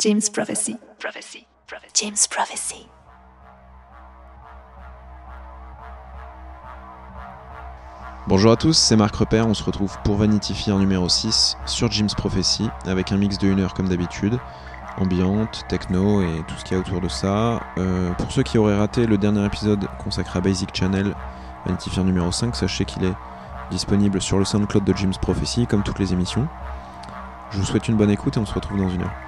James Prophecy. Prophecy. James Prophecy. Bonjour à tous, c'est Marc Repère, on se retrouve pour Vanity Fair numéro 6 sur Jim's Prophecy avec un mix de 1 heure comme d'habitude, ambiante, techno et tout ce qu'il y a autour de ça. Euh, pour ceux qui auraient raté le dernier épisode consacré à Basic Channel, Vanity Fair numéro 5, sachez qu'il est disponible sur le SoundCloud de Jim's Prophecy comme toutes les émissions. Je vous souhaite une bonne écoute et on se retrouve dans une heure.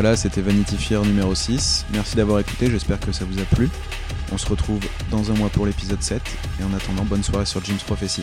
Voilà, c'était Vanity Fair numéro 6. Merci d'avoir écouté, j'espère que ça vous a plu. On se retrouve dans un mois pour l'épisode 7. Et en attendant, bonne soirée sur Jim's Prophecy.